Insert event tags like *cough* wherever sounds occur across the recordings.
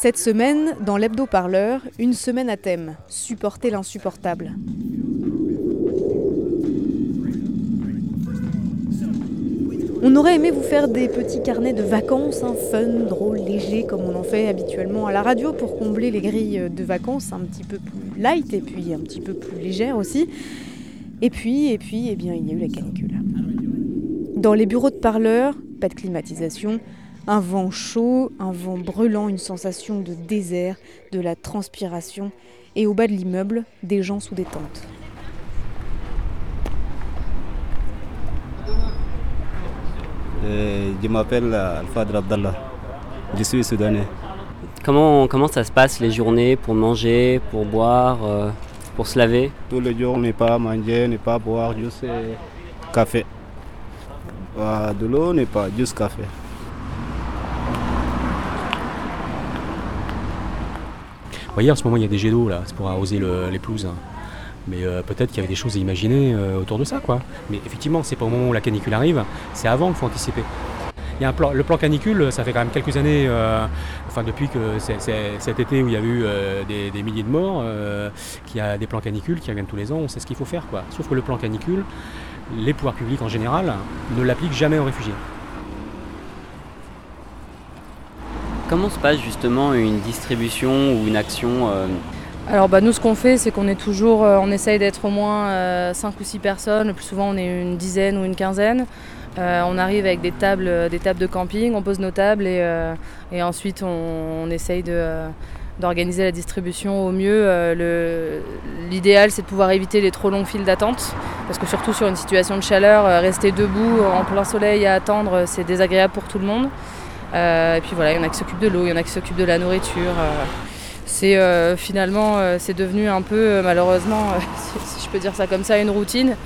Cette semaine, dans l'hebdo-parleur, une semaine à thème supporter l'insupportable. On aurait aimé vous faire des petits carnets de vacances, hein, fun, drôle, léger, comme on en fait habituellement à la radio pour combler les grilles de vacances un petit peu plus light et puis un petit peu plus légère aussi. Et puis, et puis, eh bien, il y a eu la canicule. Dans les bureaux de parleurs, pas de climatisation, un vent chaud, un vent brûlant, une sensation de désert, de la transpiration, et au bas de l'immeuble, des gens sous des tentes. Euh, je m'appelle Al-Fadr Abdallah. Je suis soudanais. Comment, comment ça se passe les journées pour manger, pour boire, euh, pour se laver? Tous les jours, n'est pas manger, n'est pas boire, juste euh, café. Pas de l'eau, n'est pas, juste café. Voyez, en ce moment, il y a des jets d'eau, là, c'est pour arroser le- les pelouses. Mais euh, peut-être qu'il y avait des choses à imaginer euh, autour de ça, quoi. Mais effectivement, c'est pas au moment où la canicule arrive, c'est avant qu'il faut anticiper. Il y a le plan canicule, ça fait quand même quelques années, euh, enfin depuis que cet été où il y a eu des, milliers de morts, qu'il y a des plans canicules qui reviennent tous les ans, on sait ce qu'il faut faire, quoi. Sauf que le plan canicule, les pouvoirs publics en général ne l'appliquent jamais aux réfugiés. Comment se passe justement une distribution ou une action euh, Alors bah, nous ce qu'on fait c'est qu'on est toujours, euh, on essaye d'être au moins 5 ou 6 personnes, le plus souvent on est une dizaine ou une quinzaine. Euh, on arrive avec des tables, euh, des tables de camping, on pose nos tables et, euh, ensuite on, on essaye euh, d'organiser la distribution au mieux. Euh, L'idéal c'est de pouvoir éviter les trop longues files d'attente parce que surtout sur une situation de chaleur, euh, rester debout en plein soleil à attendre euh, c'est désagréable pour tout le monde. Euh, et puis voilà, il y en a qui s'occupent de l'eau, il y en a qui s'occupent de la nourriture. euh, c'est euh, finalement, c'est devenu un peu, malheureusement, *laughs* si, je peux dire ça comme ça, une routine.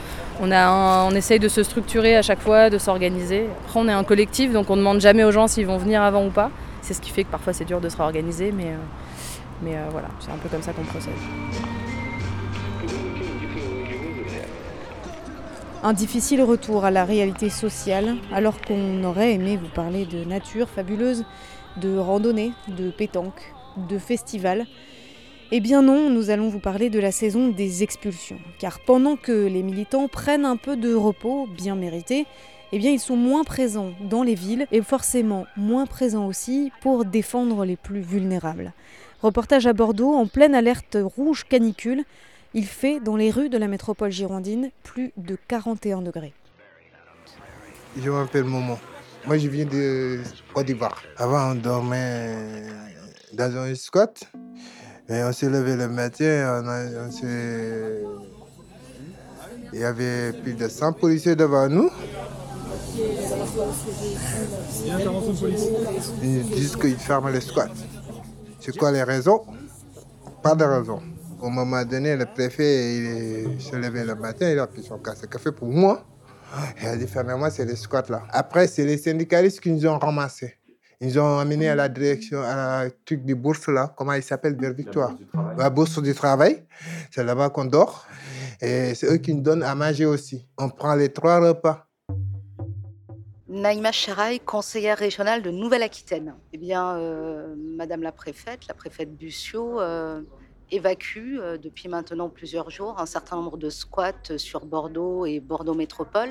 On, a on essaye de se structurer à chaque fois, de s'organiser. Après, on est un collectif, donc on ne demande jamais aux gens s'ils vont venir avant ou pas. C'est ce qui fait que parfois c'est dur de se réorganiser, mais, mais voilà, c'est un peu comme ça qu'on procède. Un difficile retour à la réalité sociale, alors qu'on aurait aimé vous parler de nature fabuleuse, de randonnée, de pétanque, de festival. Eh bien non, nous allons vous parler de la saison des expulsions. Car pendant que les militants prennent un peu de repos, bien mérité, eh bien ils sont moins présents dans les villes et forcément moins présents aussi pour défendre les plus vulnérables. Reportage à Bordeaux en pleine alerte rouge canicule. Il fait dans les rues de la métropole girondine plus de 41 degrés. Je m'appelle Momo. Moi, je viens de Côte d'Ivoire. Avant, on dormait dans un squat. Et on s'est levé le matin, on il y avait plus de 100 policiers devant nous. Ils disent qu'ils ferment le squat. C'est quoi les raisons? Pas de raison. Au moment donné, le préfet il s'est levé le matin, il a pris son casse café pour moi. Il a dit, fermez-moi, c'est les squats là. Après, c'est les syndicalistes qui nous ont ramassés. Ils ont amené à la direction, à la truc du bourse là, comment il s'appelle, vers Victoire. La bourse du travail. C'est là-bas qu'on dort. Et c'est eux qui nous donnent à manger aussi. On prend les trois repas. Naïma Charaï, conseillère régionale de Nouvelle-Aquitaine. Eh bien, euh, Madame la préfète, la préfète Bussio, euh, évacue euh, depuis maintenant plusieurs jours un certain nombre de squats sur Bordeaux et Bordeaux Métropole.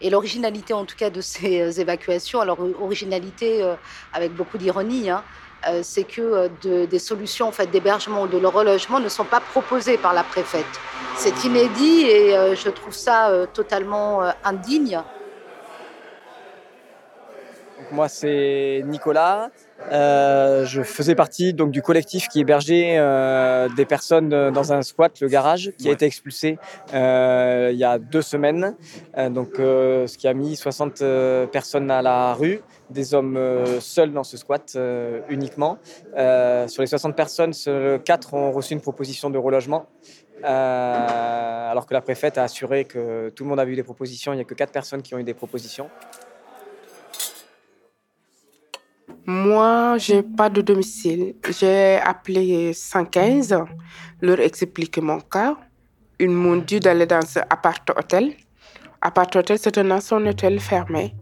Et l'originalité, en tout cas, de ces euh, évacuations, alors euh, originalité euh, avec beaucoup d'ironie, hein, euh, c'est que euh, de- des solutions en fait, d'hébergement ou de relogement ne sont pas proposées par la préfète. C'est inédit et euh, je trouve ça euh, totalement euh, indigne. moi c'est Nicolas. Euh, je faisais partie donc du collectif qui hébergeait euh, des personnes dans un squat, le garage, qui a été expulsé euh, il y a deux semaines. Euh, donc, euh, ce qui a mis 60 euh, personnes à la rue, des hommes euh, seuls dans ce squat euh, uniquement. Euh, sur les 60 personnes, seuls 4 ont reçu une proposition de relogement. Euh, alors que la préfète a assuré que tout le monde a eu des propositions, il n'y a que 4 personnes qui ont eu des propositions. Moi, j'ai pas de domicile. J'ai appelé 115, leur expliqué mon cas. Ils m'ont dit d'aller dans ce appart-hôtel. Appart-hôtel, c'est un ancien hôtel fermé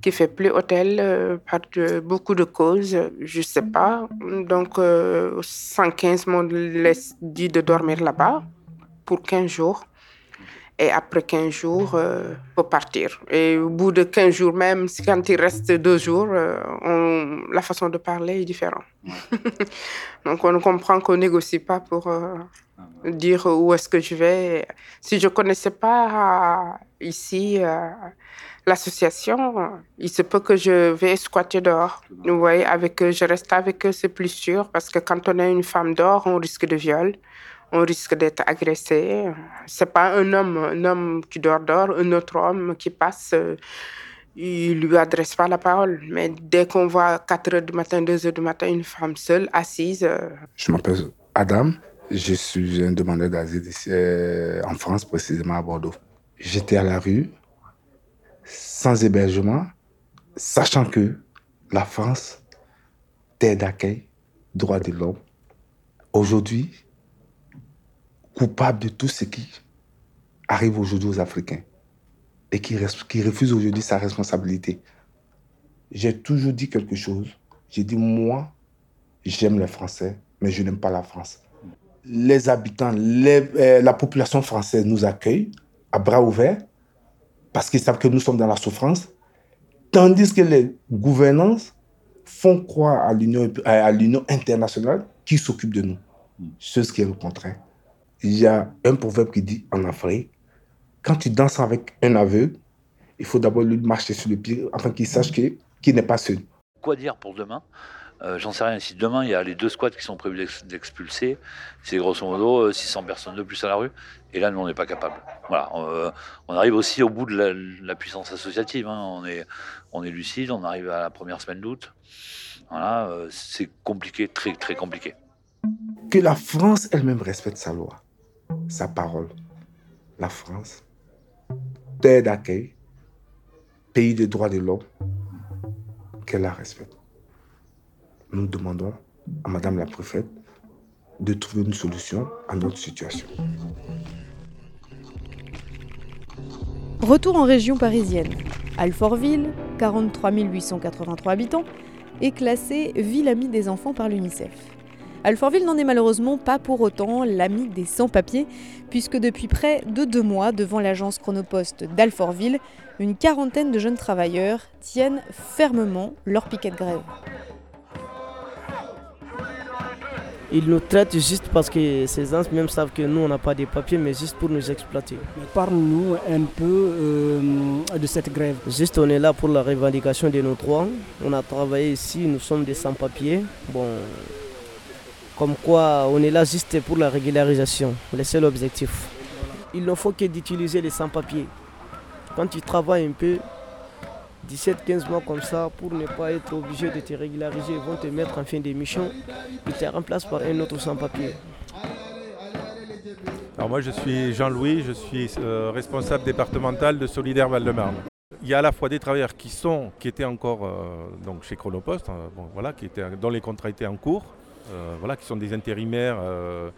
qui fait plus hôtel euh, par de- beaucoup de causes, je sais pas. Donc, euh, 115 m'ont laissé- dit de dormir là-bas pour 15 jours. Et après 15 jours, euh, faut partir. Et au bout de 15 jours même, quand il reste deux jours, euh, on- la façon de parler est différente. *laughs* Donc on comprend qu'on négocie pas pour euh, dire où est-ce que je vais. Si je connaissais pas euh, ici l'association, il se peut que je vais squatter dehors. Vous voyez, avec eux, je reste avec eux, c'est plus sûr parce que quand on est une femme dehors, on risque de viol on risque d'être agressé. C'est pas un homme, un homme qui dort dehors, un autre homme qui passe, euh, il lui adresse pas la parole. Mais dès qu'on voit 4 heures du matin, 2 heures du matin, une femme seule, assise, euh, Je m'appelle Adam. Je suis un demandeur d'asile euh, en France, précisément à Bordeaux. J'étais à la rue, sans hébergement, sachant que la France, terre d'accueil, droit de l'homme, aujourd'hui, coupable de tout ce qui arrive aujourd'hui aux Africains et qui, refuse aujourd'hui sa responsabilité. J'ai toujours dit quelque chose. J'ai dit, moi, j'aime les Français, mais je n'aime pas la France. Les habitants, les- euh, la population française nous accueille à bras ouverts parce qu'ils savent que nous sommes dans la souffrance, tandis que les gouvernances font croire à l'Union à à l'Union internationale qui s'occupe de nous. C'est ce qui est le contraire. Il y a un proverbe qui dit en Afrique, quand tu danses avec un aveugle, il faut d'abord lui marcher sur le pied afin qu'il sache qu'il n'est pas seul. Quoi dire pour demain? Euh, J'en sais rien. Si demain il y a les deux squats qui sont prévus d'ex- d'expulser, c'est grosso modo euh, 600 personnes de plus à la rue. Et là, nous, on n'est pas capable. Voilà. euh, on arrive aussi au bout de la, la puissance associative. hein. On, est, on est lucide. On arrive à la première semaine d'août. Voilà. euh, c'est compliqué, très très compliqué. Que la France elle-même respecte sa loi, sa parole. La France, terre d'accueil, pays des droits de l'homme, qu'elle la respecte. Nous demandons à Madame la préfète de trouver une solution à notre situation. Retour en région parisienne. Alfortville, 43 883 habitants, est classée ville amie des enfants par l'UNICEF. Alfortville n'en est malheureusement pas pour autant l'ami des sans-papiers, puisque depuis près de deux mois, devant l'agence Chronopost d'Alfortville, une quarantaine de jeunes travailleurs tiennent fermement leur piquet de grève. Ils nous traitent juste parce que ces gens même savent que nous, on n'a pas de papiers, mais juste pour nous exploiter. Parle-nous un peu euh, de cette grève. Juste, on est là pour la revendication de nos droits. On a travaillé ici, nous sommes des sans-papiers. Bon, comme quoi, on est là juste pour la régularisation, le seul objectif. Il ne faut que d'utiliser les sans-papiers. Quand tu travailles un peu, 17-15 mois comme ça, pour ne pas être obligé de te régulariser, ils vont te mettre en fin d'émission, ils te remplacent par un autre sans-papier. Alors moi je suis Jean-Louis, je suis euh, responsable départemental de Solidaire Val-de-Marne. Il y a à la fois des travailleurs qui sont, qui étaient encore euh, donc chez Chronopost, hein, voilà, qui étaient, dont les contrats étaient en cours, voilà, qui sont des intérimaires euh,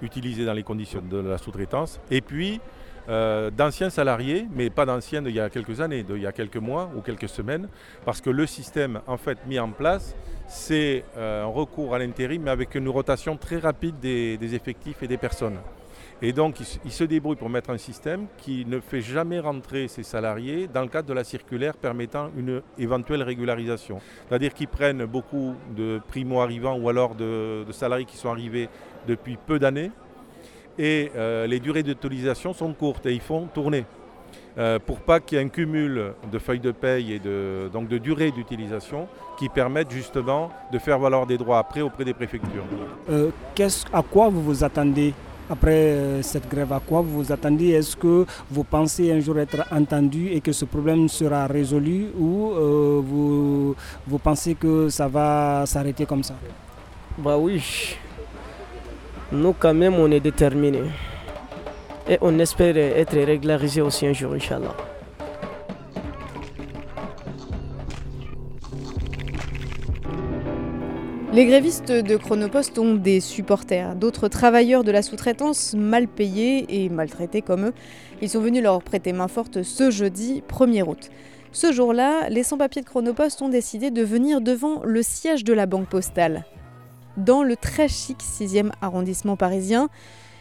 utilisés dans les conditions de la sous-traitance. Et puis euh, d'anciens salariés, mais pas d'anciens d'il y a quelques années, d'il y a quelques mois ou quelques semaines, parce que le système en fait mis en place, c'est euh, un recours à l'intérim, mais avec une rotation très rapide des effectifs et des personnes. Et donc, ils, se- débrouillent pour mettre un système qui ne fait jamais rentrer ces salariés dans le cadre de la circulaire permettant une éventuelle régularisation. C'est-à-dire qu'ils prennent beaucoup de primo-arrivants ou alors de, de salariés qui sont arrivés depuis peu d'années et euh, les durées d'utilisation sont courtes et ils font tourner. euh, pour pas qu'il y ait un cumul de feuilles de paye et de, donc de durée d'utilisation qui permettent justement de faire valoir des droits après auprès des préfectures. Euh, à quoi vous vous attendez après euh, cette grève, à quoi vous vous attendez Est-ce que vous pensez un jour être entendu et que ce problème sera résolu ou vous, vous pensez que ça va s'arrêter comme ça? Bah oui, nous quand même on est déterminés. Et on espère être régularisé aussi un jour, Inch'Allah. Les grévistes de Chronopost ont des supporters, d'autres travailleurs de la sous-traitance mal payés et maltraités comme eux. Ils sont venus leur prêter main forte ce jeudi 1er août. Ce jour-là, les sans-papiers de Chronopost ont décidé de venir devant le siège de la Banque Postale. Dans le très chic 6e arrondissement parisien,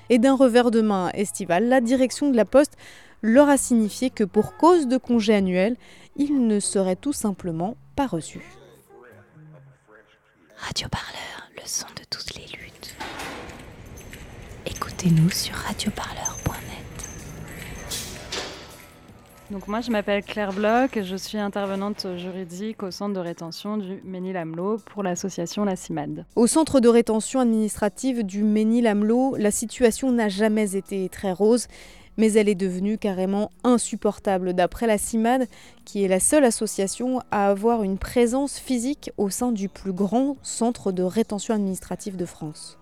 et d'un revers de main estival, la direction de la Poste leur a signifié que pour cause de congé annuel, ils ne seraient tout simplement pas reçus. Radio Parleur, le son de toutes les luttes. Écoutez-nous sur radioparleur.net. Donc moi je m'appelle Claire Bloch et je suis intervenante juridique au centre de rétention du Ménil-Amelot pour l'association La CIMAD. Au centre de rétention administrative du Ménil-Amelot, la situation n'a jamais été très rose mais elle est devenue carrément insupportable d'après la CIMAD, qui est la seule association à avoir une présence physique au sein du plus grand centre de rétention administrative de France.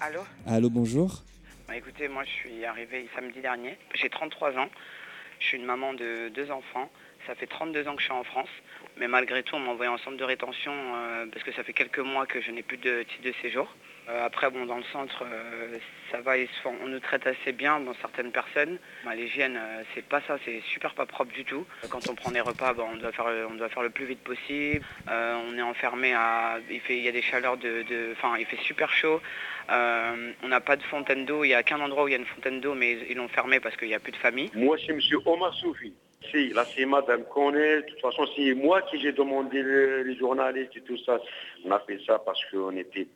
Allô Allô, bonjour. bah, Écoutez, moi je suis arrivé samedi dernier. J'ai 33 ans. Je suis une maman de deux enfants. Ça fait 32 ans que je suis en France. Mais malgré tout, on m'a envoyé en centre de rétention euh, parce que ça fait quelques mois que je n'ai plus de titre de séjour. Euh, après, bon, dans le centre, euh, ça va, on nous traite assez bien, bon, certaines personnes. Bah, L'hygiène, c'est pas ça, c'est super pas propre du tout. Quand on prend des repas, bah, on, doit faire, on doit faire le plus vite possible. on est enfermé à... Il, fait, il y a des chaleurs de... Enfin, il fait super chaud. on n'a pas de fontaine d'eau. Il n'y a qu'un endroit où il y a une fontaine d'eau, mais ils l'ont fermé parce qu'il n'y a plus de famille. Moi, c'est M. Omar Soufi. Si, la CIMAD, elle me connaît. De toute façon, c'est moi qui j'ai demandé les, journalistes et tout ça. On a fait ça parce qu'on était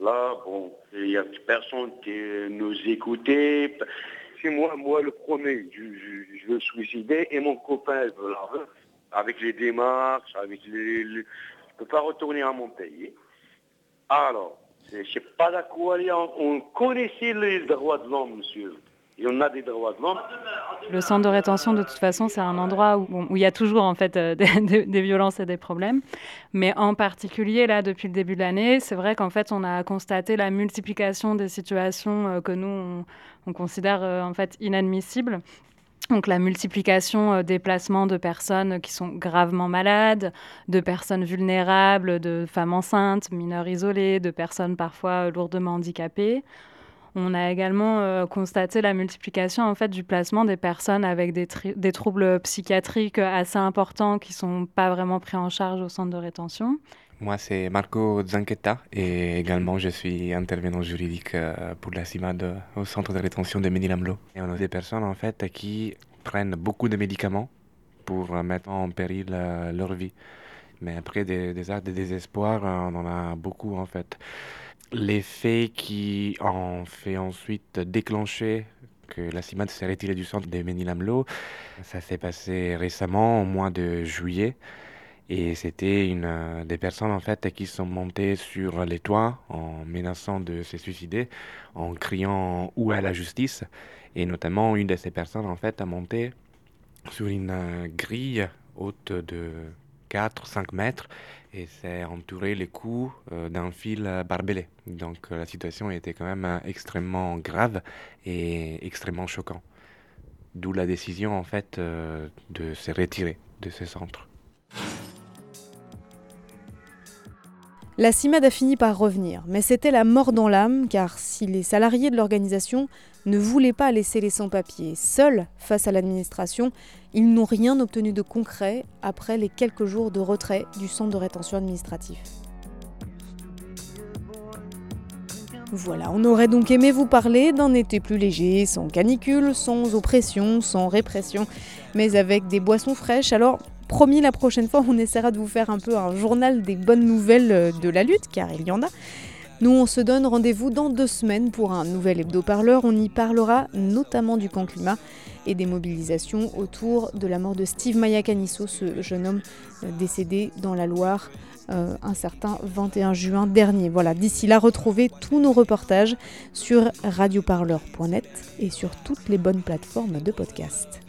là. Bon, il n'y a personne qui nous écoutait. C'est moi, moi le premier. Je, veux suicider et mon copain la avec les démarches, avec les, Je ne peux pas retourner à mon pays. Alors, je ne sais pas d'accord. On connaissait les droits de l'homme, monsieur Le centre de rétention, de toute façon, c'est un endroit où, il y a toujours en fait euh, *laughs* des, violences et des problèmes. Mais en particulier, là, depuis le début de l'année, c'est vrai qu'en fait, on a constaté la multiplication des situations euh, que nous, on, considère euh, en fait inadmissibles. Donc la multiplication des placements de personnes qui sont gravement malades, de personnes vulnérables, de femmes enceintes, mineurs isolés, de personnes parfois lourdement handicapées. On a également euh, constaté la multiplication en fait du placement des personnes avec des, troubles psychiatriques assez importants qui sont pas vraiment pris en charge au centre de rétention. Moi, c'est Marco Zanqueta et également je suis intervenant juridique euh, pour la CIMAD au centre de rétention de Ménilamlo. Et on a des personnes en fait qui prennent beaucoup de médicaments pour mettre en péril euh, leur vie. Mais après des, des actes de désespoir, on en a beaucoup en fait. Les faits qui ont fait ensuite déclencher que la CIMAD s'est retirée du centre de Ménilamlo, ça s'est passé récemment, au mois de juillet. Et c'était une euh, des personnes en fait qui sont montées sur les toits en menaçant de se suicider, en criant où est la justice? Et notamment une de ces personnes en fait a monté sur une euh, grille haute de 4-5 mètres et c'est entouré les coups euh, d'un fil barbelé. Donc euh, la situation était quand même euh, extrêmement grave et extrêmement choquant. D'où la décision en fait de se retirer de ce centre. La CIMAD a fini par revenir, mais c'était la mort dans l'âme, car si les salariés de l'organisation ne voulaient pas laisser les sans-papiers seuls face à l'administration, ils n'ont rien obtenu de concret après les quelques jours de retrait du centre de rétention administratif. Voilà, on aurait donc aimé vous parler d'un été plus léger, sans canicule, sans oppression, sans répression, mais avec des boissons fraîches. Alors Promis, la prochaine fois, on essaiera de vous faire un peu un journal des bonnes nouvelles euh, de la lutte, car il y en a. Nous, on se donne rendez-vous dans deux semaines pour un nouvel hebdo-parleur. On y parlera notamment du camp climat et des mobilisations autour de la mort de Steve Mayacanisso, ce jeune homme euh, décédé dans la Loire euh, un certain 21 juin dernier. Voilà, d'ici là, retrouvez tous nos reportages sur radioparleur.net et sur toutes les bonnes plateformes de podcast.